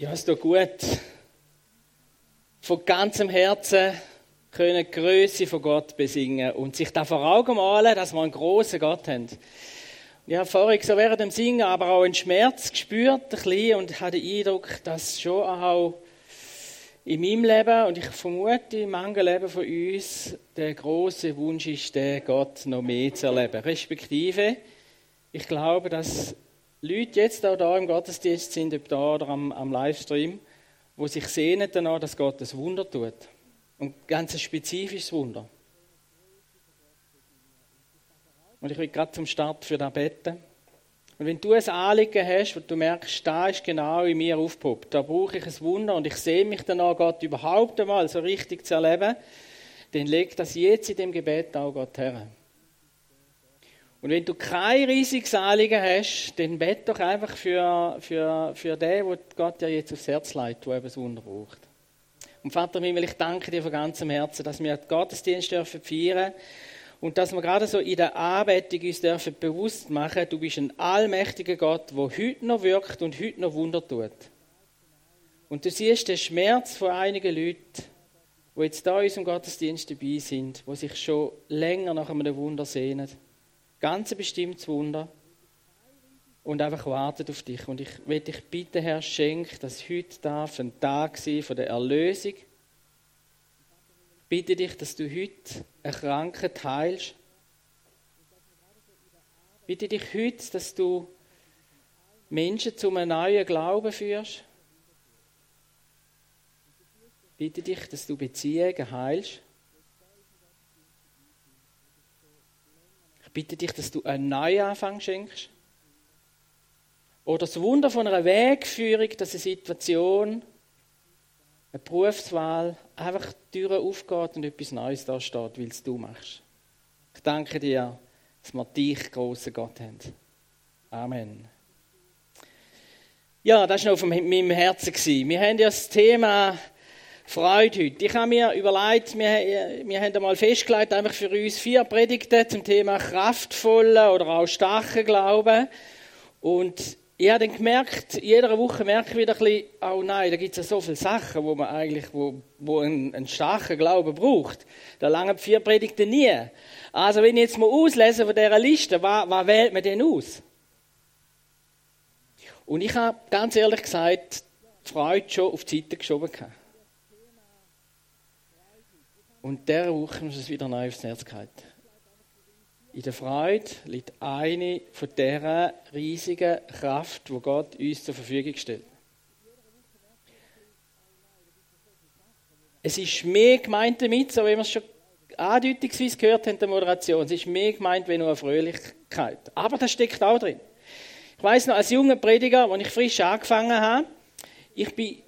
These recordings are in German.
Ja, es tut gut. Von ganzem Herzen können die Größe von Gott besingen und sich da vor Augen malen, dass wir einen großen Gott haben. Ich habe vorhin so während dem Singen aber auch einen Schmerz gespürt, ein bisschen, und hatte den Eindruck, dass schon auch in meinem Leben und ich vermute manchen Leben von uns der große Wunsch ist, den Gott noch mehr zu erleben. Respektive, ich glaube, dass Leute jetzt auch da im Gottesdienst sind, ob da oder am, am Livestream, wo sich sehnen danach, dass Gott ein Wunder tut. Und ganz ein spezifisches Wunder. Und ich will gerade zum Start für das beten. Und wenn du ein Anliegen hast, wo du merkst, da ist genau in mir aufgepoppt, da brauche ich ein Wunder und ich sehe mich danach, Gott überhaupt einmal so richtig zu erleben, dann leg das jetzt in dem Gebet auch Gott her. Und wenn du kein riesiges Anliegen hast, dann bett doch einfach für, für, für den, wo Gott ja jetzt aufs Herz leitet, der eben Wunder braucht. Und Vater Himmel, ich danke dir von ganzem Herzen, dass wir den Gottesdienst dürfen feiern und dass wir gerade so in der Anbetung uns dürfen bewusst machen, du bist ein allmächtiger Gott, der heute noch wirkt und heute noch Wunder tut. Und du siehst den Schmerz von einigen Leuten, die jetzt da in unserem Gottesdienst dabei sind, die sich schon länger nach einem Wunder sehnen. Ganz bestimmtes Wunder. Und einfach wartet auf dich. Und ich will dich bitten, Herr, schenk, dass heute darf ein Tag sein von der Erlösung. Ich bitte dich, dass du heute eine Krankheit heilst. Ich bitte dich heute, dass du Menschen zu einem neuen Glauben führst. Ich bitte dich, dass du Beziehungen heilst. Bitte dich, dass du einen Neuanfang schenkst. Oder das Wunder von einer Wegführung, dass eine Situation, eine Berufswahl einfach die Tür aufgeht und etwas Neues da steht, weil es du machst. Ich danke dir, dass wir dich, großen Gott haben. Amen. Ja, das war noch auf meinem Herzen. Wir haben ja das Thema Freude heute. Ich habe mir überlegt, wir, wir haben einmal festgelegt, einfach für uns vier Predigten zum Thema kraftvoller oder auch starker Glauben. Und ich habe dann gemerkt, jede Woche merke ich wieder ein bisschen, oh nein, da gibt es ja so viele Sachen, wo man eigentlich, wo, wo einen, einen starken Glauben braucht. Da langen vier Predigten nie. Also wenn ich jetzt mal auslese von dieser Liste, was, was wählt man denn aus? Und ich habe ganz ehrlich gesagt, die Freude schon auf die Seite geschoben. Gehabt. Und dieser Woche ist es wieder neu aufs Herz gehalten. In der Freude liegt eine von dieser riesigen Kraft, wo Gott uns zur Verfügung stellt. Es ist mehr gemeint damit, so wie wir es schon andeutungsweise gehört haben in der Moderation. Es ist mehr gemeint wie nur eine Fröhlichkeit. Aber das steckt auch drin. Ich weiß noch, als junger Prediger, als ich frisch angefangen habe, ich bin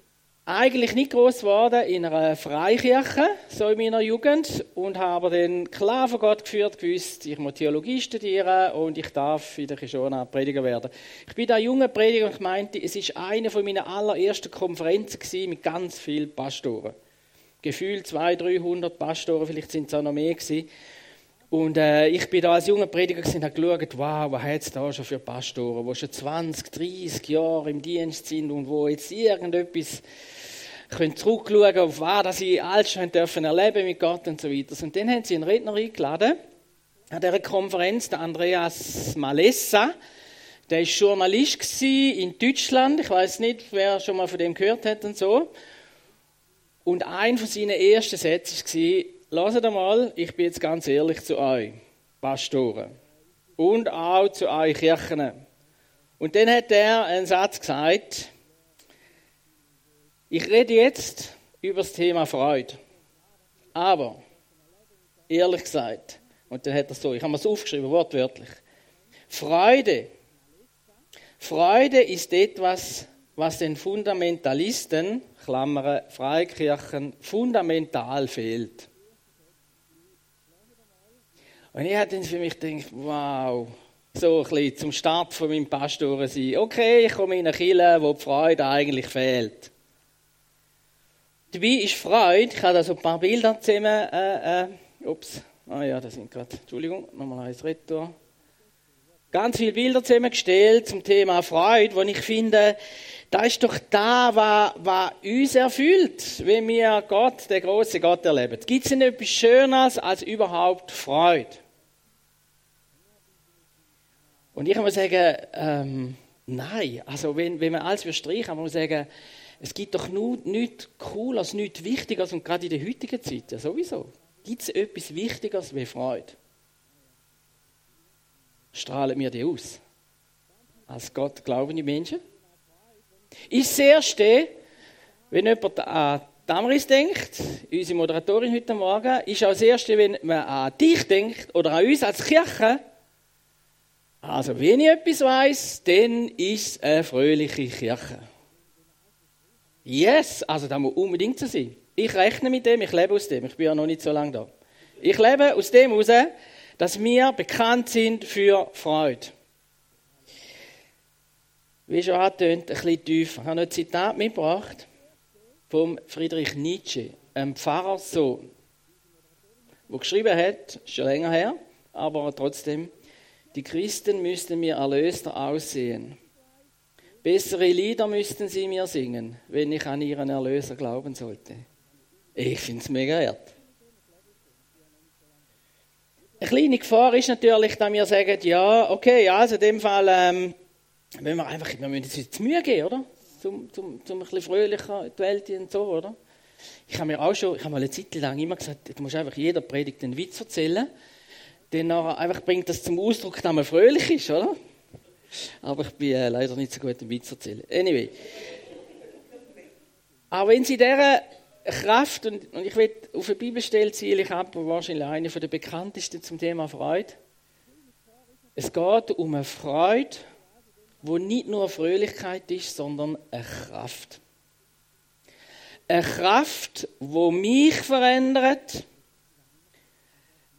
eigentlich nicht groß geworden in einer Freikirche, so in meiner Jugend, und habe dann klar von Gott geführt, gewusst, ich muss Theologie studieren und ich darf in der Kishona Prediger werden. Ich bin da junger Prediger und ich meinte, es ist eine von meinen allerersten Konferenzen mit ganz vielen Pastoren. Gefühlt 200, 300 Pastoren, vielleicht sind es auch noch mehr gewesen. Und äh, ich bin da als junger Prediger und habe geschaut, wow, was hat es da schon für Pastoren, die schon 20, 30 Jahre im Dienst sind und wo jetzt irgendetwas können zurückschauen, auf was sie alles schon dürfen erleben mit Gott und so weiter. Und dann haben sie einen Redner eingeladen an dieser Konferenz, der Andreas Malessa. Der war Journalist in Deutschland. Ich weiß nicht, wer schon mal von dem gehört hat und so. Und ein von seinen ersten Sätzen war, Lasst einmal, ich bin jetzt ganz ehrlich zu euch, Pastoren. Und auch zu euch Kirchen. Und dann hat er einen Satz gesagt. Ich rede jetzt über das Thema Freude. Aber, ehrlich gesagt, und dann hat er so, ich habe es aufgeschrieben, wortwörtlich. Freude. Freude ist etwas, was den Fundamentalisten, Klammern, Freikirchen, fundamental fehlt. Und ich habe dann für mich gedacht, wow, so ein bisschen zum Start von meinem Pastoren sein. Okay, ich komme in eine Kirche, wo die Freude eigentlich fehlt. Dabei ist Freude, ich habe da so ein paar Bilder zusammen, äh, äh, ups, ah ja, das sind gerade, Entschuldigung, nochmal eins Retour. Ganz viele Bilder zusammengestellt zum Thema Freude, wo ich finde, Das ist doch da, was, was uns erfüllt, wenn wir Gott, den großen Gott erleben. Gibt es nicht etwas Schöneres als überhaupt Freude? Und ich muss sagen, ähm, nein. Also wenn, wenn man alles streichen muss man sagen, es gibt doch nichts Cooles, nichts Wichtiges und gerade in der heutigen Zeit sowieso. Gibt es etwas Wichtigeres wie Freude? Strahlen wir die aus? Als Gott glauben die Menschen? Ist das Erste, wenn jemand an Damaris denkt, unsere Moderatorin heute Morgen, ist auch das Erste, wenn man an dich denkt oder an uns als Kirche, also wenn ich etwas weiß, dann ist es eine fröhliche Kirche. Yes, also da muss unbedingt so sein. Ich rechne mit dem, ich lebe aus dem, ich bin ja noch nicht so lange da. Ich lebe aus dem heraus, dass wir bekannt sind für Freude wie schon angetönt, ein bisschen tiefer. Ich habe noch ein Zitat mitgebracht vom Friedrich Nietzsche, einem Pfarrerssohn, der geschrieben hat, schon länger her, aber trotzdem, die Christen müssten mir erlöster aussehen. Bessere Lieder müssten sie mir singen, wenn ich an ihren Erlöser glauben sollte. Ich finde es mega wert. Eine kleine Gefahr ist natürlich, dass wir sagen, ja, okay, also in dem Fall ähm, wenn wir einfach, wir müssen uns jetzt Mühe geben, oder? Zum, zum, zum ein bisschen fröhlicher die Welt und so, oder? Ich habe mir auch schon, ich habe mal eine Zeit lang immer gesagt, du musst einfach jeder Predigt einen Witz erzählen, nachher einfach bringt das zum Ausdruck, dass man fröhlich ist, oder? Aber ich bin äh, leider nicht so gut im Witz erzählen. Anyway. Aber wenn Sie dieser Kraft, und, und ich will auf eine Bibelstelle ziele ich ab, wahrscheinlich eine der bekanntesten zum Thema Freude. Es geht um eine Freude, wo nicht nur Fröhlichkeit ist, sondern eine Kraft. Eine Kraft, wo mich verändert.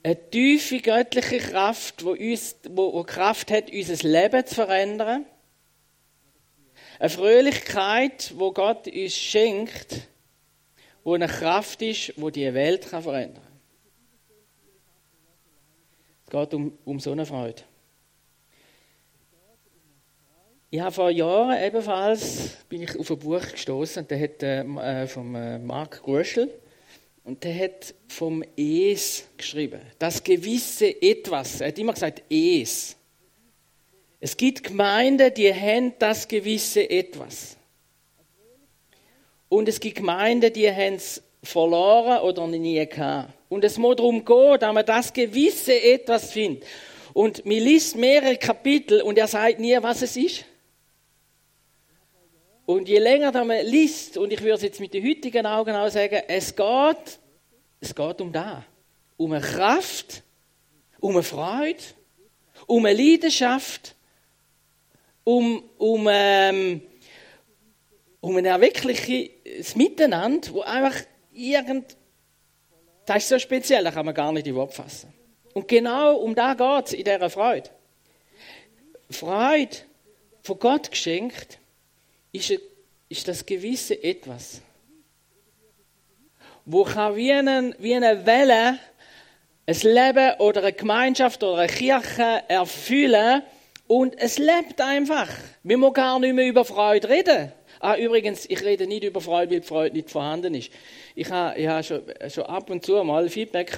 Eine tiefe göttliche Kraft, wo, uns, wo, wo Kraft hat, unser Leben zu verändern. Eine Fröhlichkeit, wo Gott uns schenkt, wo eine Kraft ist, wo die Welt kann verändern kann. Es geht um, um so eine Freude. Ich habe vor Jahren ebenfalls bin ich auf ein Buch gestoßen, der hat äh, vom äh, Mark Gröschel und der hat vom Es geschrieben. Das gewisse Etwas. Er hat immer gesagt Es. Es gibt Gemeinden, die haben das gewisse Etwas. Und es gibt Gemeinden, die haben es verloren oder nie gehabt. Und es muss darum gehen, dass man das gewisse Etwas findet. Und mir liest mehrere Kapitel und er sagt nie, was es ist. Und je länger man liest, und ich würde es jetzt mit den heutigen Augen auch sagen, es geht, es geht um da. Um eine Kraft, um eine Freude, um eine Leidenschaft, um, um, ähm, um ein wirkliches Miteinander, wo einfach irgend, das ist so speziell, das kann man gar nicht in Wort fassen. Und genau um da geht es in dieser Freude. Freude, von Gott geschenkt, ist, ist das gewisse Etwas, wo kann wie eine, wie eine Welle ein Leben oder eine Gemeinschaft oder eine Kirche erfüllen und es lebt einfach. Wir müssen gar nicht mehr über Freude reden. Ah, übrigens, ich rede nicht über Freude, weil die Freude nicht vorhanden ist. Ich habe, ich habe schon, schon ab und zu mal Feedback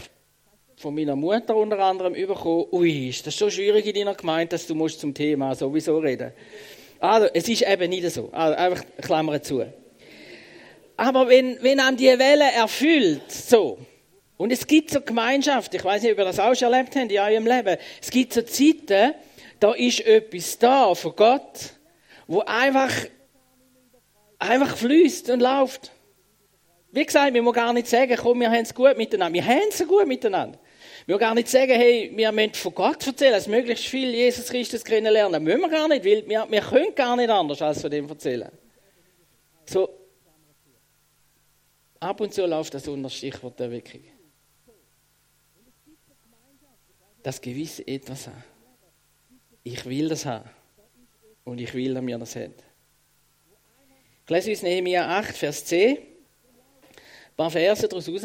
von meiner Mutter unter anderem bekommen. Ui, ist das so schwierig in deiner Gemeinde, dass du musst zum Thema sowieso reden musst. Also, es ist eben nicht so. Also, einfach Klammern zu. Aber wenn, wenn an die Welle erfüllt, so, und es gibt so Gemeinschaft, ich weiß nicht, ob ihr das auch schon erlebt habt in eurem Leben, es gibt so Zeiten, da ist etwas da von Gott, wo einfach, einfach fließt und läuft. Wie gesagt, wir müssen gar nicht sagen, komm, wir haben es gut miteinander. Wir haben es gut miteinander. Wir gar nicht sagen, hey, wir müssen von Gott erzählen, dass möglichst viel Jesus Christus kennenlernen. Das müssen wir gar nicht, weil wir, wir können gar nicht anders als von dem erzählen. So, ab und zu läuft das unter Stichwort der Erweckung. Das gewisse Etwas haben. Ich will das haben. Und ich will, dass mir das hat. Ich lese uns Nehemiah 8, Vers 10. Ein paar Verse daraus raus.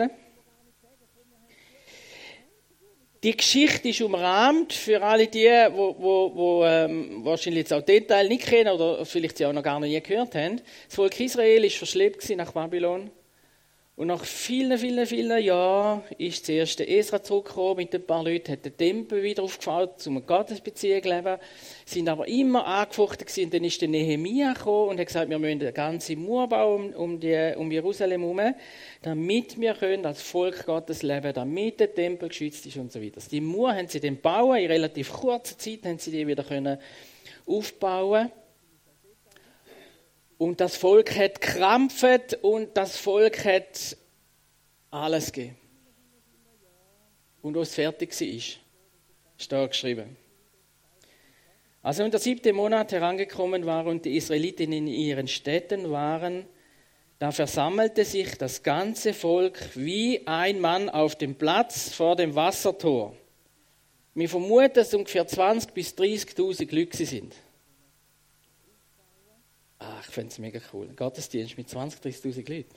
Die Geschichte ist umrahmt für alle die, wo, wo, wo ähm, wahrscheinlich jetzt auch Detail nicht kennen oder vielleicht sie auch noch gar nicht gehört haben. Das Volk Israel ist verschleppt nach Babylon. Und nach vielen, vielen, vielen Jahren ist der Esra zurückgekommen mit ein paar Leuten, hat den Tempel wieder aufgebaut, um eine Gottesbeziehung zu leben, sind aber immer angefochten gewesen. Dann ist der Nehemia gekommen und hat gesagt, wir müssen eine ganze Mauer bauen um, die, um Jerusalem herum, damit wir können als Volk Gottes leben, damit der Tempel geschützt ist und so weiter. Die Mauer haben sie dann bauen, in relativ kurzer Zeit haben sie die wieder können aufbauen und das Volk hat krampft und das Volk hat alles gegeben. Und als es fertig war, ist da geschrieben. Also wenn der siebte Monat herangekommen war und die Israeliten in ihren Städten waren, da versammelte sich das ganze Volk wie ein Mann auf dem Platz vor dem Wassertor. Wir vermuten, dass ungefähr 20.000 bis 30.000 Leute sind. Ah, ich finde es mega cool. Gottesdienst mit 20.000, 30.000 Leuten.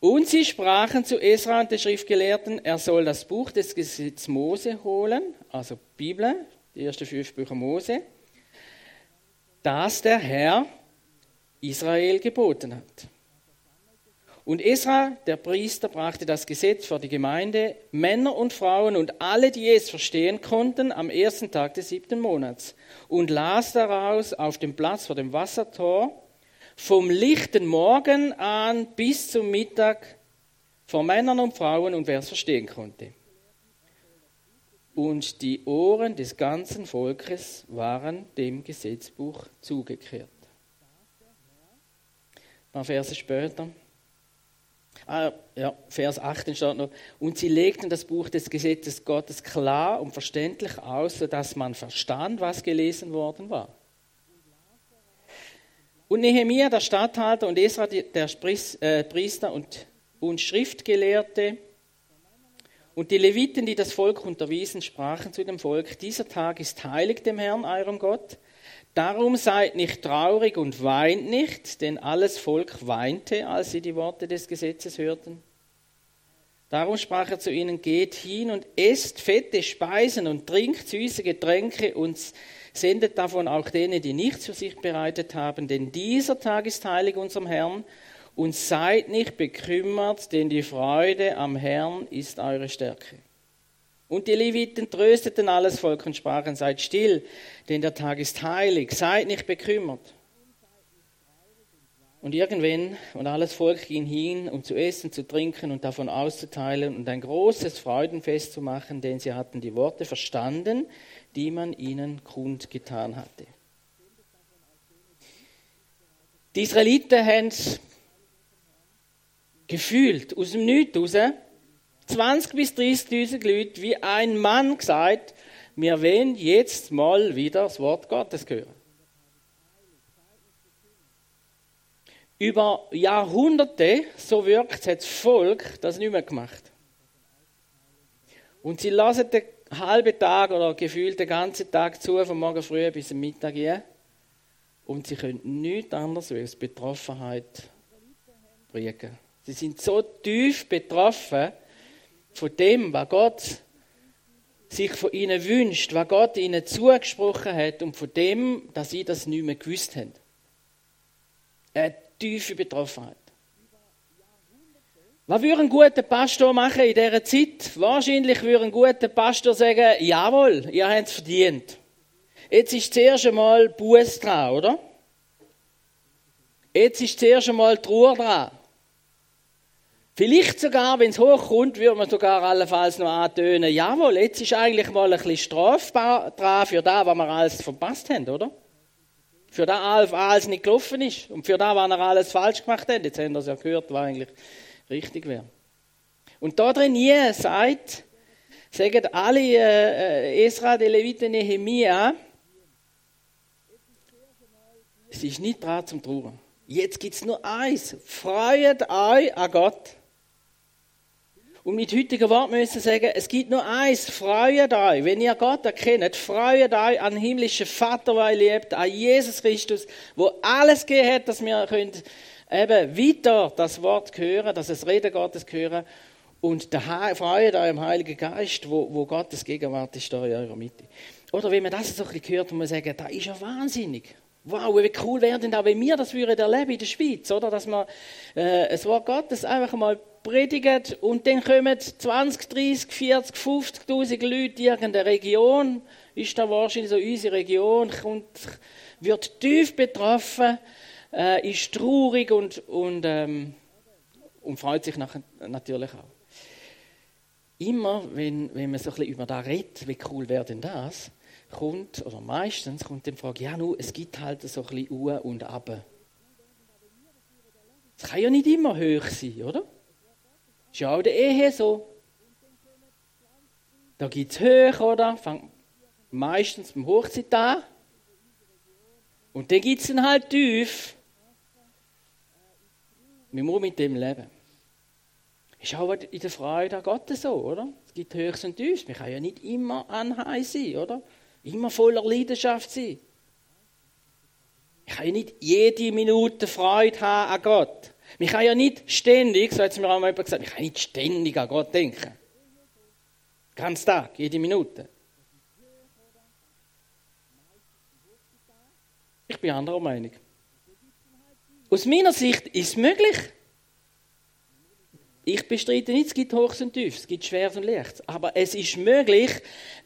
Und sie sprachen zu Esra und den Schriftgelehrten, er soll das Buch des Gesetzes Mose holen, also Bibel, die ersten fünf Bücher Mose, das der Herr Israel geboten hat. Und Esra, der Priester, brachte das Gesetz vor die Gemeinde, Männer und Frauen und alle, die es verstehen konnten, am ersten Tag des siebten Monats und las daraus auf dem Platz vor dem Wassertor vom lichten Morgen an bis zum Mittag vor Männern und Frauen und wer es verstehen konnte. Und die Ohren des ganzen Volkes waren dem Gesetzbuch zugekehrt. Ein paar Verse später Ah, ja, Vers 8 steht noch. Und sie legten das Buch des Gesetzes Gottes klar und verständlich aus, sodass man verstand, was gelesen worden war. Und Nehemia, der Statthalter, und Esra, der äh, Priester und, und Schriftgelehrte, und die Leviten, die das Volk unterwiesen, sprachen zu dem Volk, dieser Tag ist heilig dem Herrn, eurem Gott. Darum seid nicht traurig und weint nicht, denn alles Volk weinte, als sie die Worte des Gesetzes hörten. Darum sprach er zu ihnen, geht hin und esst fette Speisen und trinkt süße Getränke und sendet davon auch denen, die nichts für sich bereitet haben, denn dieser Tag ist heilig unserem Herrn und seid nicht bekümmert, denn die Freude am Herrn ist eure Stärke. Und die Leviten trösteten alles Volk und sprachen, seid still, denn der Tag ist heilig, seid nicht bekümmert. Und irgendwann, und alles Volk ging hin, um zu essen, zu trinken und davon auszuteilen und ein großes Freudenfest zu machen, denn sie hatten die Worte verstanden, die man ihnen kundgetan hatte. Die Israeliten haben es gefühlt, aus dem Nichts raus, 20 bis 30.000 Leute wie ein Mann gesagt, wir wollen jetzt mal wieder das Wort Gottes hören. Über Jahrhunderte, so wirkt, hat das Volk das nicht mehr gemacht. Und sie lassen den halben Tag oder gefühlt den ganzen Tag zu, von morgen früh bis zum Mittag hin. Und sie können nichts anderes als Betroffenheit bringen. Sie sind so tief betroffen, von dem, was Gott sich von ihnen wünscht, was Gott ihnen zugesprochen hat und von dem, dass sie das nicht mehr gewusst haben. Eine tiefe Betroffenheit. Was würde ein guter Pastor machen in dieser Zeit? Wahrscheinlich würde ein guter Pastor sagen, jawohl, ihr habt es verdient. Jetzt ist zuerst einmal Buß dran, oder? Jetzt ist zuerst einmal Trauer dran. Vielleicht sogar, wenn es hochkommt, würde man sogar allenfalls noch antönen, jawohl, jetzt ist eigentlich mal ein bisschen strafbar dran für das, was wir alles verpasst haben, oder? Für das, was alles nicht gelaufen ist und für das, was wir alles falsch gemacht haben. Jetzt haben wir es ja gehört, was eigentlich richtig wäre. Und da drin hier sagt, sagen alle äh, Esra, die Leviten, Nehemia, es ist nicht dran zum Trauern. Jetzt gibt es nur eins. Freut euch an Gott. Und mit heutigen Wort müssen wir sagen, es gibt nur eins, freut euch. Wenn ihr Gott erkennt, freut euch an himmlischen Vater, der ihr liebt, an Jesus Christus, wo alles gegeben hat, dass wir können eben weiter das Wort hören, dass es Reden Gottes hören Und der Freude an im Heiligen Geist, wo, wo Gottes Gegenwart ist da in eurer Mitte. Oder wenn man das so ein bisschen hört und man sagt, da ist ja wahnsinnig. Wow, wie cool wäre denn da, wenn wir das würden erleben in der Schweiz, oder? Dass man äh, das Wort Gottes einfach mal predigt und dann kommen 20, 30, 40, 50.000 Leute in irgendeine Region, ist da wahrscheinlich so unsere Region, kommt, wird tief betroffen, äh, ist traurig und, und, ähm, und freut sich nach, natürlich auch. Immer, wenn, wenn man so ein bisschen über das redet, wie cool wäre denn das, kommt, oder meistens kommt die Frage, ja, nu, es gibt halt so ein bisschen U und Ab. Es kann ja nicht immer hoch sein, oder? Ist ja auch der Ehe so. Da gibt es hoch, oder? Fängt meistens beim Hochzeit an. Und dann gibt es dann halt tief. Wir müssen mit dem leben. Ist auch in der Freude an Gott so, oder? Es gibt Höchst und Tiefs. Wir können ja nicht immer anheim sein, oder? Immer voller Leidenschaft sein. Ich kann ja nicht jede Minute Freude haben an Gott. Ich kann ja nicht ständig, so hat es mir auch mal jemand gesagt, ich kann nicht ständig an Gott denken. Ganz Tag, jede Minute. Ich bin anderer Meinung. Aus meiner Sicht ist es möglich. Ich bestreite nicht, es gibt Hochs und Tiefs, es gibt Schweres und Lichts. Aber es ist möglich,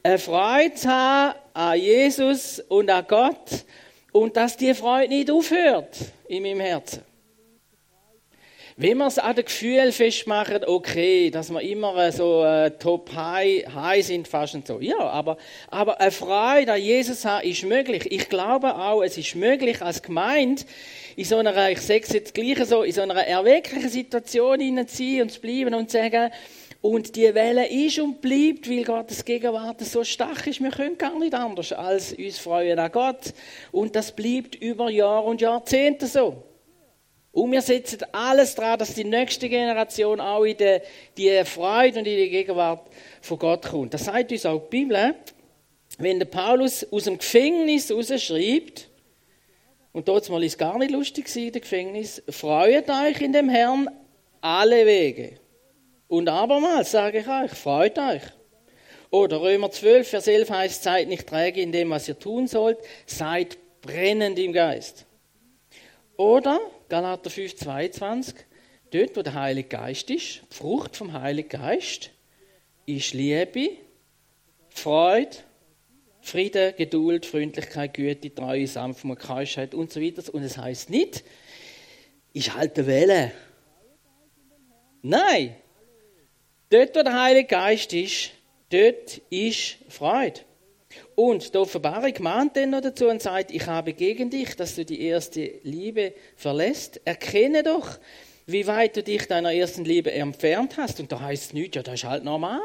eine Freude zu haben an Jesus und an Gott und dass die Freude nicht aufhört in meinem Herzen. Wenn wir es an dem Gefühl festmachen, okay, dass wir immer so äh, top high, high sind, fast und so. Ja, aber, aber eine Freude an Jesus haben ist möglich. Ich glaube auch, es ist möglich, als Gemeinde in so einer, ich sage es jetzt gleich so, in so einer erwecklichen Situation hineinzuziehen und zu bleiben und zu sagen, und die Welle ist und bleibt, weil Gottes Gegenwart so stark ist. Wir können gar nicht anders als uns freuen an Gott. Und das bleibt über Jahre und Jahrzehnte so. Und wir setzen alles daran, dass die nächste Generation auch in die, die Freude und in die Gegenwart von Gott kommt. Das sagt uns auch die Bibel. Wenn der Paulus aus dem Gefängnis rausschreibt, und dort mal ist gar nicht lustig in dem Gefängnis, freut euch in dem Herrn alle Wege. Und abermals sage ich euch, freut euch. Oder Römer 12, Vers 11 heißt, seid nicht träge in dem, was ihr tun sollt, seid brennend im Geist. Oder Galater 5, 22, dort, wo der Heilige Geist ist, die Frucht vom Heiligen Geist, ist Liebe, Freude, Friede, Geduld, Freundlichkeit, Güte, Treue, Sanftmut, Keuschheit und so weiter. Und es heißt nicht, ich halte Welle. Nein, dort, wo der Heilige Geist ist, dort ist Freude. Und die Offenbarung mahnt dann noch dazu und sagt, ich habe gegen dich, dass du die erste Liebe verlässt. Erkenne doch, wie weit du dich deiner ersten Liebe entfernt hast. Und da heißt es nicht, ja, das ist halt normal.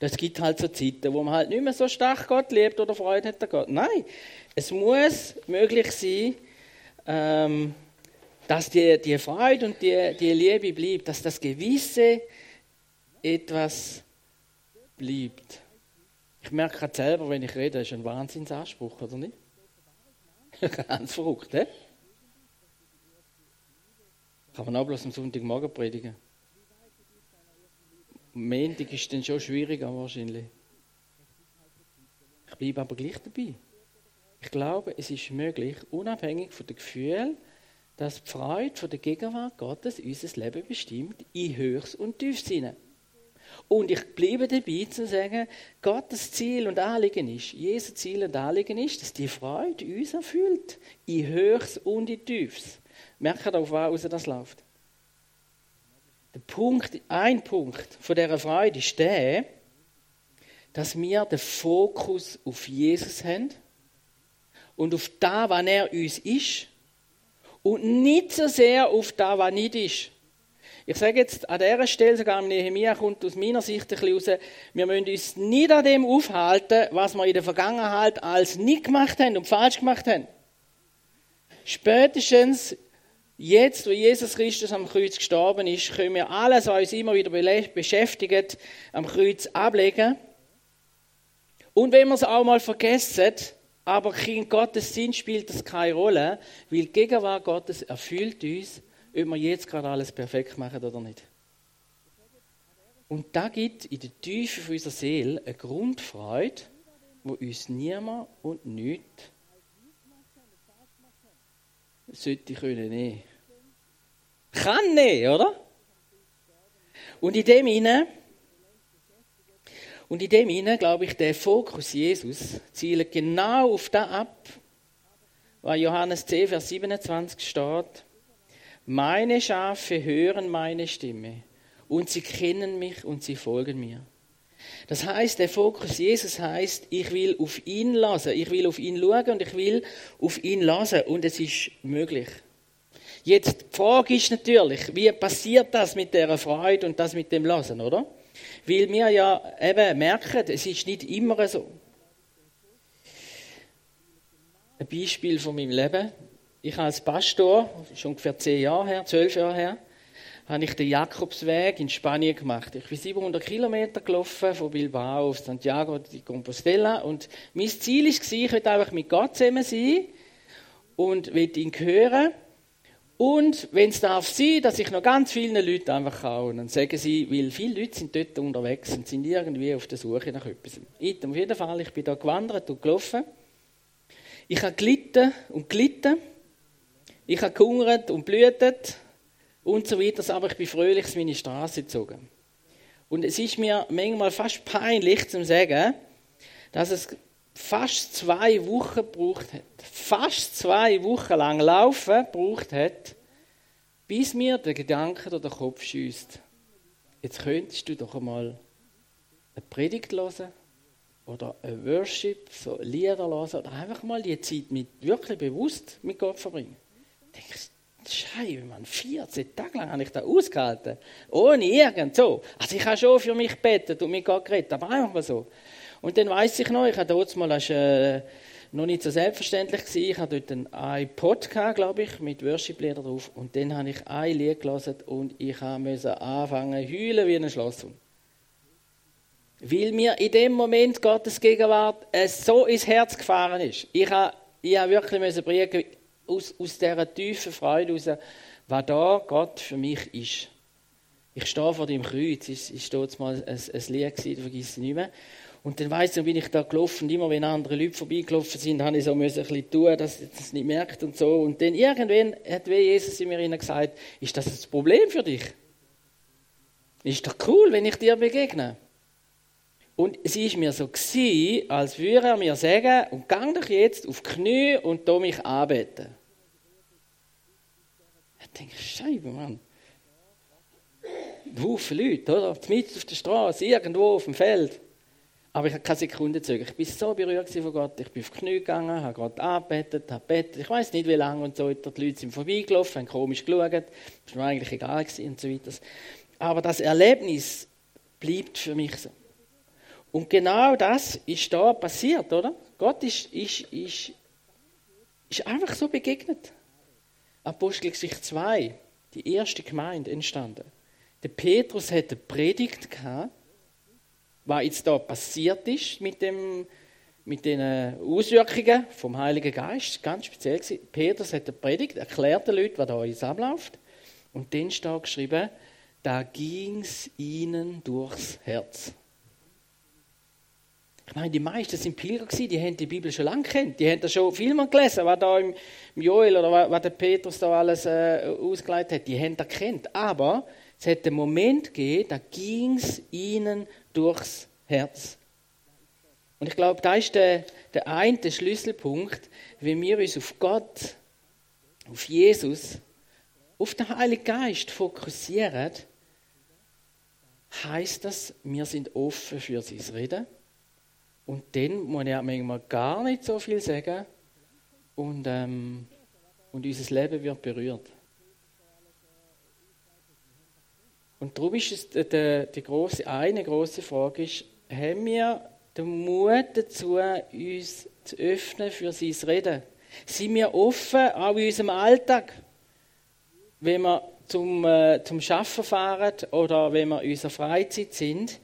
Das gibt halt so Zeiten, wo man halt nicht mehr so stark Gott lebt oder Freude hat an Gott. Nein, es muss möglich sein, ähm, dass die, die Freude und die, die Liebe bleibt, dass das Gewisse etwas bleibt. Ich merke gerade selber, wenn ich rede, das ist ein Wahnsinnsanspruch, oder nicht? Ganz verrückt, hä? Kann man auch bloß am Sonntagmorgen predigen. Montag ist dann schon schwieriger wahrscheinlich. Ich bleibe aber gleich dabei. Ich glaube, es ist möglich, unabhängig von dem Gefühl, dass die Freude von der Gegenwart Gottes unser Leben bestimmt, in Höchst und Tiefsinne. Und ich bleibe dabei zu sagen, Gottes Ziel und Anliegen ist, Jesu Ziel und Anliegen ist, dass die Freude uns erfüllt. In Höchst und in Tiefs. Merkt auf was das läuft. Der Punkt, ein Punkt von dieser Freude ist der, dass wir den Fokus auf Jesus haben und auf das, was er uns ist und nicht so sehr auf das, was nicht ist. Ich sage jetzt an dieser Stelle, sogar im Nehemiah kommt aus meiner Sicht ein bisschen raus, wir müssen uns nicht an dem aufhalten, was wir in der Vergangenheit als nicht gemacht haben und falsch gemacht haben. Spätestens jetzt, wo Jesus Christus am Kreuz gestorben ist, können wir alles, was uns immer wieder beschäftigt, am Kreuz ablegen. Und wenn wir es auch mal vergessen, aber Kind Gottes Sinn spielt das keine Rolle, weil die Gegenwart Gottes erfüllt uns ob wir jetzt gerade alles perfekt machen oder nicht. Und da gibt in der Tiefe unserer Seele eine Grundfreude, wo uns niemand und nichts sollte können nehmen. Kann nehmen, oder? Und in dem hinein, und in dem hinein, glaube ich, der Fokus Jesus zielt genau auf das ab, was Johannes 10, Vers 27 steht. Meine Schafe hören meine Stimme und sie kennen mich und sie folgen mir. Das heißt, der Fokus Jesus heißt, ich will auf ihn lassen, ich will auf ihn schauen und ich will auf ihn lassen und es ist möglich. Jetzt die Frage ist natürlich, wie passiert das mit der Freude und das mit dem Lassen, oder? Weil wir ja eben merken, es ist nicht immer so. Ein Beispiel von meinem Leben. Ich als Pastor, schon ungefähr zehn Jahre her, zwölf Jahre her, habe ich den Jakobsweg in Spanien gemacht. Ich bin 700 Kilometer gelaufen, von Bilbao auf Santiago de Compostela. Und mein Ziel war, ich will einfach mit Gott zusammen sein und will ihn hören. Und wenn es darf sein, dass ich noch ganz vielen Leuten einfach kann, und sagen sie, weil viele Leute sind dort unterwegs und sind irgendwie auf der Suche nach etwas. Ich, auf jeden Fall, ich bin da gewandert und gelaufen. Ich habe gelitten und gelitten. Ich habe gehungert und blühtet und so weiter, aber ich bin fröhlich meine Straße gezogen. Und es ist mir manchmal fast peinlich zu sagen, dass es fast zwei Wochen gebraucht hat, fast zwei Wochen lang laufen gebraucht hat, bis mir der Gedanke durch den Kopf schießt. Jetzt könntest du doch einmal eine Predigt hören oder ein Worship, so Lieder hören oder einfach mal die Zeit mit, wirklich bewusst mit Gott verbringen. Denkst, Scheibe, Mann, 14 Tage lang habe ich da ausgehalten. Ohne irgend so. Also ich habe schon für mich gebetet und mit Gott geredet, aber einfach mal so. Und dann weiß ich noch, ich hatte dort mal, das äh, noch nicht so selbstverständlich gewesen, ich hatte dort ein iPod glaube ich, mit Worship-Liedern drauf. Und dann habe ich ein Lied gelesen und ich musste anfangen zu heulen wie ein Schlosshund. Weil mir in dem Moment Gottes Gegenwart äh, so ins Herz gefahren ist. Ich habe, ich habe wirklich müssen aus, aus dieser tiefen Freude heraus, was da Gott für mich ist. Ich stehe vor dem Kreuz, es ist dort mal ein, ein Lied gewesen, das vergesse ich nicht mehr. Und dann weiss ich, bin ich da gelaufen, immer wenn andere Leute vorbeigelaufen sind, habe ich so ein bisschen tun, dass ich das nicht merkt und so. Und dann irgendwann hat Jesus in mir gesagt, ist das ein Problem für dich? Ist doch cool, wenn ich dir begegne. Und es ist mir so gewesen, als würde er mir sagen, und gang doch jetzt auf Knie und tu mich anbeten. Ich denke, Scheibe, Mann. Haufen Leute, oder? Mitten auf der Straße, irgendwo auf dem Feld. Aber ich habe keine Sekunde zögern. Ich bin so berührt von Gott. Ich bin auf Knie gegangen, habe Gott angebetet, habe gebetet. Ich weiß nicht, wie lange und so weiter. Die Leute sind vorbeigelaufen, haben komisch geschaut. Das war mir eigentlich egal und so weiter. Aber das Erlebnis bleibt für mich so. Und genau das ist da passiert, oder? Gott ist, ist, ist, ist einfach so begegnet. Apostelgeschichte 2, die erste Gemeinde entstanden. Der Petrus hatte eine Predigt gehabt, was jetzt da passiert ist mit, dem, mit den Auswirkungen vom Heiligen Geist, ganz speziell gewesen. Petrus hat eine Predigt, erklärt den Leuten, was da jetzt abläuft. Und dann steht geschrieben, da ging es ihnen durchs Herz. Ich meine, die meisten sind Pilger gewesen, die haben die Bibel schon lange kennt, die haben da schon viel mal gelesen, was da im, Joel oder was, der Petrus da alles äh, ausgeleitet hat, die haben das kennt. Aber es hat einen Moment gegeben, da ging es ihnen durchs Herz. Und ich glaube, da ist der, der eine Schlüsselpunkt, wenn wir uns auf Gott, auf Jesus, auf den Heiligen Geist fokussieren, heißt das, wir sind offen für sein Reden und dann muss ich manchmal gar nicht so viel sagen und, ähm, und unser Leben wird berührt. Und darum ist es die, die grosse, eine große Frage ist, haben wir den Mut dazu, uns zu öffnen für sein Reden? Sind wir offen, auch in unserem Alltag? Wenn wir zum, äh, zum Arbeiten fahren oder wenn wir in unserer Freizeit sind,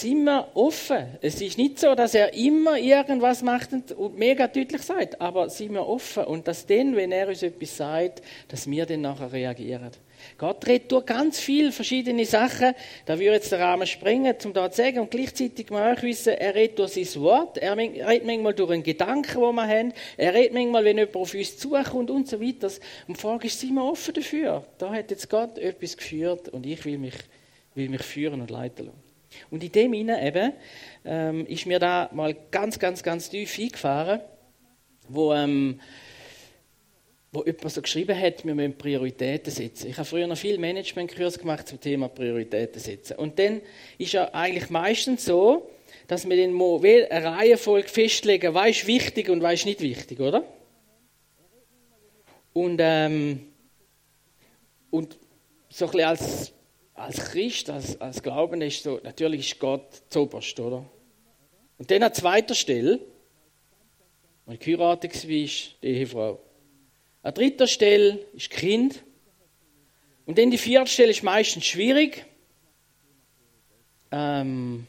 sind wir offen. Es ist nicht so, dass er immer irgendwas macht und mega deutlich sagt, aber sind wir offen und dass dann, wenn er uns etwas sagt, dass wir dann nachher reagieren. Gott redet durch ganz viele verschiedene Sachen. Da würde jetzt der Rahmen sprengen, um da zu sagen. Und gleichzeitig mal auch wissen, er redet durch sein Wort. Er redet manchmal durch einen Gedanken, den wir haben. Er redet manchmal, wenn jemand auf uns zukommt und so weiter. Und die Frage ist, sind wir offen dafür? Da hat jetzt Gott etwas geführt und ich will mich, will mich führen und leiten lassen. Und in dem hinein eben ähm, ist mir da mal ganz, ganz, ganz tief eingefahren, wo ähm, wo jemand so geschrieben hat, wir müssen Prioritäten setzen. Ich habe früher noch viel Managementkurs gemacht zum Thema Prioritäten setzen. Und dann ist ja eigentlich meistens so, dass wir dann eine Reihenfolge festlegen, was ist wichtig und was ist nicht wichtig, oder? Und, ähm, und so ein bisschen als, als Christ, als, als Glauben ist so, natürlich ist Gott zuoberst, oder? Und dann an zweiter Stelle, mein geheiratet war, die Ehefrau. An dritter Stelle ist Kind. Und dann die vierte Stelle ist meistens schwierig. Ähm,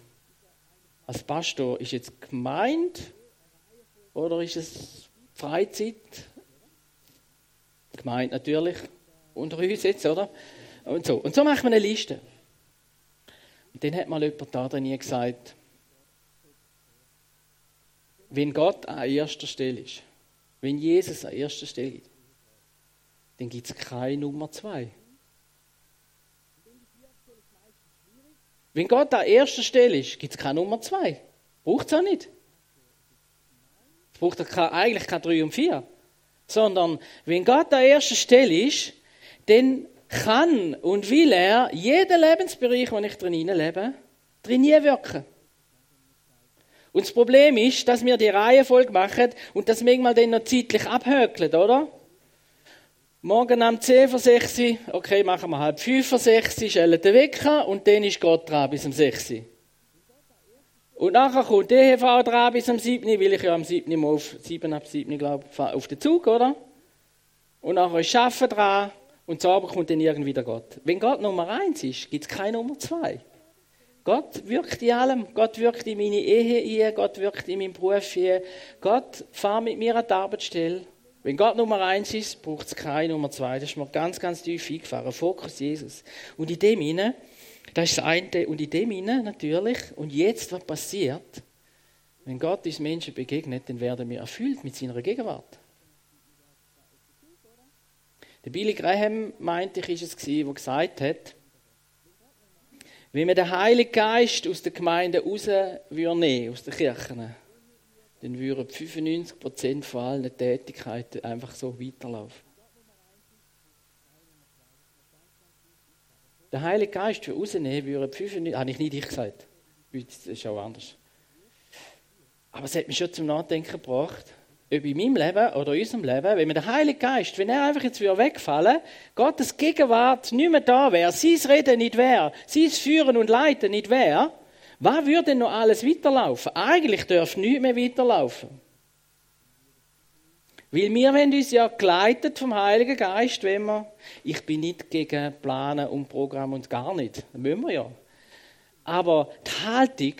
als Pastor ist jetzt gemeint oder ist es Freizeit? Gemeint natürlich unter uns jetzt, oder? Und so. Und so macht man eine Liste. Und dann hat mal jemand da drin gesagt, wenn Gott an erster Stelle ist, wenn Jesus an erster Stelle ist, dann gibt es keine Nummer zwei. Wenn Gott an erster Stelle ist, gibt es keine Nummer zwei. Braucht es auch nicht. Es braucht eigentlich keine drei und vier. Sondern wenn Gott an erster Stelle ist, dann kann und will er jeden Lebensbereich, wo ich drin lebe, drin wirken. Und das Problem ist, dass wir die Reihenfolge machen und das manchmal dann noch zeitlich abhökeln, oder? Morgen am 10 vor 6 okay, machen wir halb 5 vor 6 stellen den Wecker und dann ist Gott dran bis um 6 Und nachher kommt die EV dran bis um 7 weil ich ja am 7 mal auf 7 ab 7, glaube ich, auf den Zug, oder? Und nachher ist Schaffen dran und zu Abend kommt dann irgendwie der Gott. Wenn Gott Nummer 1 ist, gibt es keine Nummer 2. Gott wirkt in allem. Gott wirkt in meine Ehe ein, Gott wirkt in meinem Beruf ein. Gott fahrt mit mir an die Arbeitsstelle. Wenn Gott Nummer eins ist, braucht es keine Nummer zwei. Das ist mir ganz, ganz tief eingefahren. Fokus Jesus. Und in dem inne, das ist das eine, und in dem inne natürlich, und jetzt, was passiert, wenn Gott uns Menschen begegnet, dann werden wir erfüllt mit seiner Gegenwart. Der Billy Graham, meinte ich, ist es gewesen, der gesagt hat, wenn man den Heiligen Geist aus der Gemeinde raus nehmen, aus den Kirchen, dann würden 95% von allen Tätigkeiten einfach so weiterlaufen. Der Heilige Geist für rausnehmen würde 95, habe ich nicht ich gesagt. Das ist auch anders. Aber es hat mich schon zum Nachdenken gebracht, ob in meinem Leben oder in unserem Leben, wenn wir den Heiligen Geist, wenn er einfach jetzt wieder wegfallen, Gottes Gegenwart nicht mehr da wäre, sein Reden nicht wäre, sein Führen und Leiten nicht wäre, was würde denn noch alles weiterlaufen? Eigentlich darf nichts mehr weiterlaufen. Weil wir werden uns ja geleitet vom Heiligen Geist, wenn wir, ich bin nicht gegen Planen und Programm und gar nicht, das müssen wir ja. Aber die Haltung,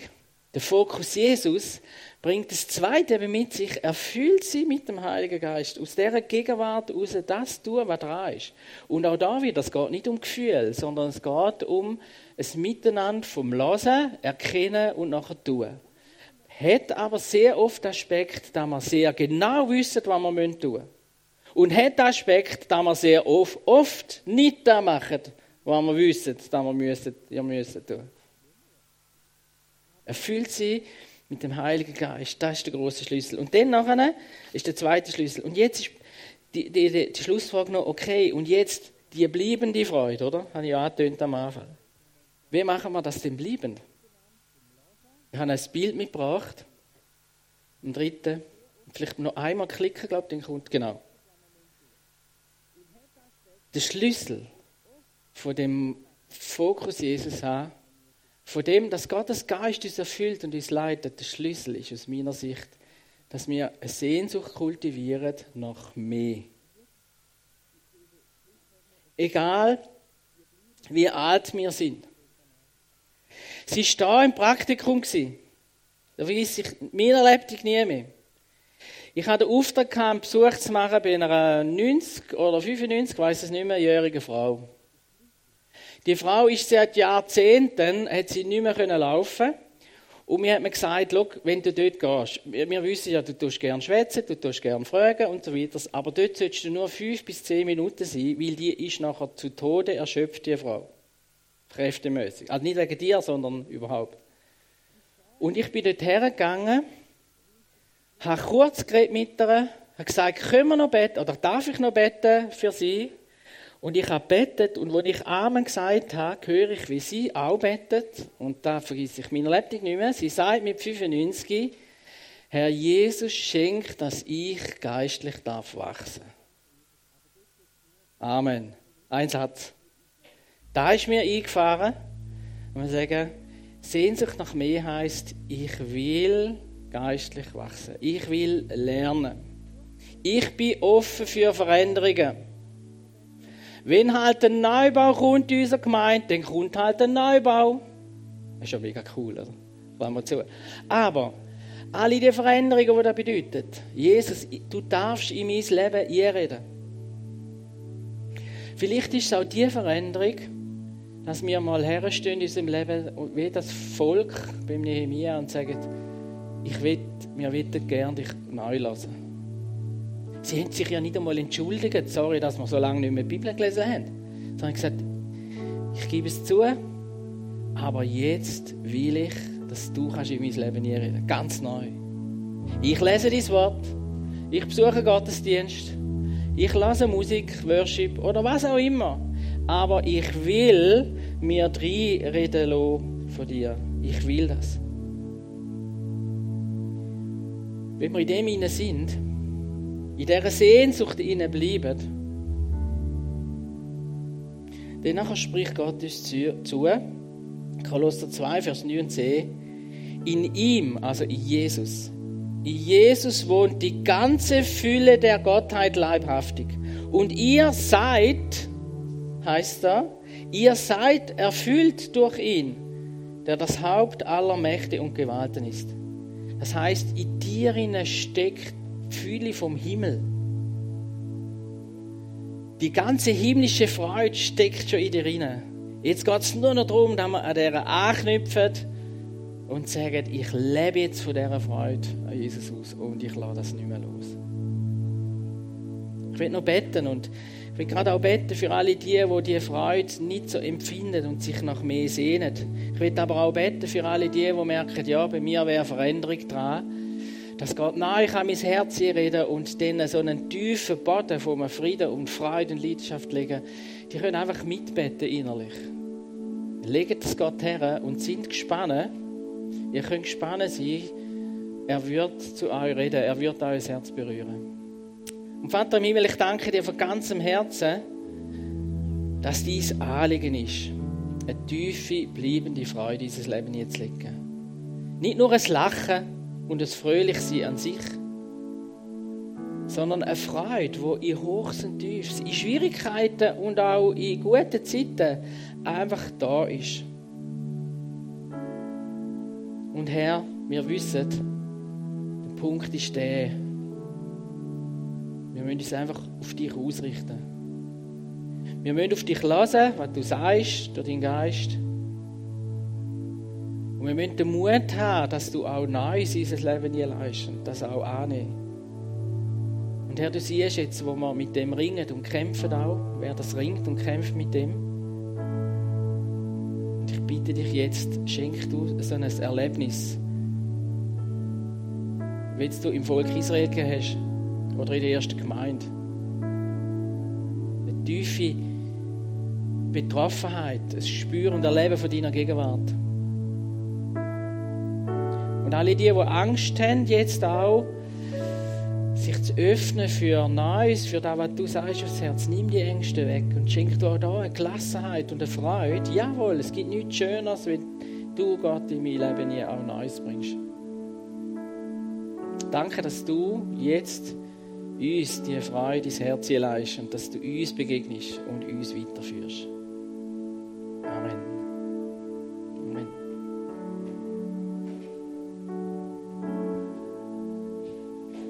der Fokus Jesus, bringt das Zweite mit sich, erfüllt sie mit dem Heiligen Geist, aus dieser Gegenwart heraus das tun, was dran ist. Und auch da wieder, es geht nicht um Gefühl, sondern es geht um ein Miteinander vom Lassen, Erkennen und nachher tun. Hat aber sehr oft den Aspekt, dass wir sehr genau wissen, was wir tun müssen. Und hat den Aspekt, dass wir sehr oft, oft nicht das machen, was wir wissen, dass wir müssen, ja müssen tun. Erfüllt sie mit dem Heiligen Geist. Das ist der große Schlüssel. Und dann nachher ist der zweite Schlüssel. Und jetzt ist die, die, die, die Schlussfrage noch, okay, und jetzt die bleibende Freude, oder? Habe ich angetönt am Anfang. Wie machen wir das denn bleiben? Ich habe ein Bild mitgebracht. Im dritten. Vielleicht noch einmal klicken, glaube ich, dann kommt genau. Der Schlüssel von dem Fokus Jesus haben, von dem, dass Gottes Geist uns erfüllt und uns leitet, der Schlüssel ist aus meiner Sicht, dass wir eine Sehnsucht kultivieren nach mehr. Egal, wie alt wir sind. Sie war da im Praktikum. Da vergiss ich meiner Lebtung nie mehr. Ich hatte den Auftrag, einen Besuch zu machen bei einer 90 oder 95, weiß es nicht mehr, jährigen Frau. Die Frau ist seit Jahrzehnten, hat sie nicht mehr laufen und mir hat mir gesagt, wenn du dort gehst, wir, wir wissen ja, du tust gerne schwätzen, du tust gerne fragen und so weiter, aber dort solltest du nur fünf bis zehn Minuten sein, weil die ist nachher zu Tode erschöpft, die Frau. Kräftemäßig. Also nicht wegen dir, sondern überhaupt. Und ich bin dort hergegangen habe kurz geredet mit ihr, habe gesagt, können wir noch beten oder darf ich noch beten für sie? Und ich habe betet und als ich Amen gesagt habe, höre ich, wie sie auch betet. Und da vergesse ich meine Lebtung nicht mehr. Sie sagt mit 95, Herr Jesus schenkt, dass ich geistlich darf wachsen. Amen. Ein Satz. Da ist mir eingefahren. Und wir sagen, Sehnsucht nach mehr heißt, ich will geistlich wachsen. Ich will lernen. Ich bin offen für Veränderungen. Wenn halt ein Neubau kommt in unserer Gemeinde, dann kommt halt ein Neubau. Das ist ja mega cool, oder? Wollen wir zu. Aber alle die Veränderungen, die das bedeutet, Jesus, du darfst in mein Leben einreden. Vielleicht ist es auch die Veränderung, dass wir mal herstehen in unserem Leben, wie das Volk beim Nehemiah und sagen, ich will, wir gerne dich neu lassen. Sie haben sich ja nicht einmal entschuldigt, sorry, dass wir so lange nicht mehr die Bibel gelesen haben. Sondern gesagt, ich gebe es zu, aber jetzt will ich, dass du kannst in mein Leben reden Ganz neu. Ich lese dein Wort, ich besuche Gottesdienst, ich lasse Musik, Worship oder was auch immer. Aber ich will mir drei reden lassen von dir. Ich will das. Wenn wir in dem hinein sind, in dieser Sehnsucht hinein bleiben, dann nachher spricht Gott uns zu, Kolosser 2, Vers 9 und 10, in ihm, also in Jesus, in Jesus wohnt die ganze Fülle der Gottheit leibhaftig. Und ihr seid, heißt da, ihr seid erfüllt durch ihn, der das Haupt aller Mächte und Gewalten ist. Das heißt, in dir steckt die Fülle vom Himmel. Die ganze himmlische Freude steckt schon in dir rein. Jetzt geht es nur noch darum, dass wir an dieser anknüpfen und sagen, ich lebe jetzt von dieser Freude an Jesus aus und ich lasse das nicht mehr los. Ich will noch beten und ich will gerade auch beten für alle die, die diese Freude nicht so empfinden und sich nach mehr sehnen. Ich will aber auch beten für alle die, die merken, ja, bei mir wäre Veränderung dran. Dass Gott nahe an mein Herz reden und denen so einen tiefen Boden von Frieden und Freude und Leidenschaft legen. Die können einfach mitbeten innerlich. Legen das Gott her und sind gespannt. Ihr könnt gespannt sein. Er wird zu euch reden. Er wird euer Herz berühren. Und Vater im Himmel, ich danke dir von ganzem Herzen, dass dies Anliegen ist, eine tiefe, bleibende Freude in dieses Leben jetzt legen. Nicht nur ein Lachen und ein Fröhlichsein an sich, sondern eine Freude, die in Hochs und Tiefs, in Schwierigkeiten und auch in guten Zeiten einfach da ist. Und Herr, wir wissen, der Punkt ist der, wir müssen uns einfach auf dich ausrichten. Wir müssen auf dich hören, was du sagst durch deinen Geist. Und wir müssen den Mut haben, dass du auch Neues in unser Leben hineinleist und das auch annehmen. Und Herr, du siehst jetzt, wo wir mit dem ringen und kämpfen auch, wer das ringt und kämpft mit dem. Und ich bitte dich jetzt, schenk du so ein Erlebnis, wie du im Volk Israel hast oder in der ersten Gemeinde. Eine tiefe Betroffenheit, ein Spüren und Erleben von deiner Gegenwart. Und alle die, die Angst haben, jetzt auch, sich zu öffnen für Neues, für das, was du sagst aufs Herz. Nimm die Ängste weg und schenk dir auch da eine Gelassenheit und eine Freude. Jawohl, es gibt nichts Schöneres, wenn du Gott in mein Leben nie auch Neues bringst. Danke, dass du jetzt uns die Freude ins Herz leist und dass du uns begegnest und uns weiterführst.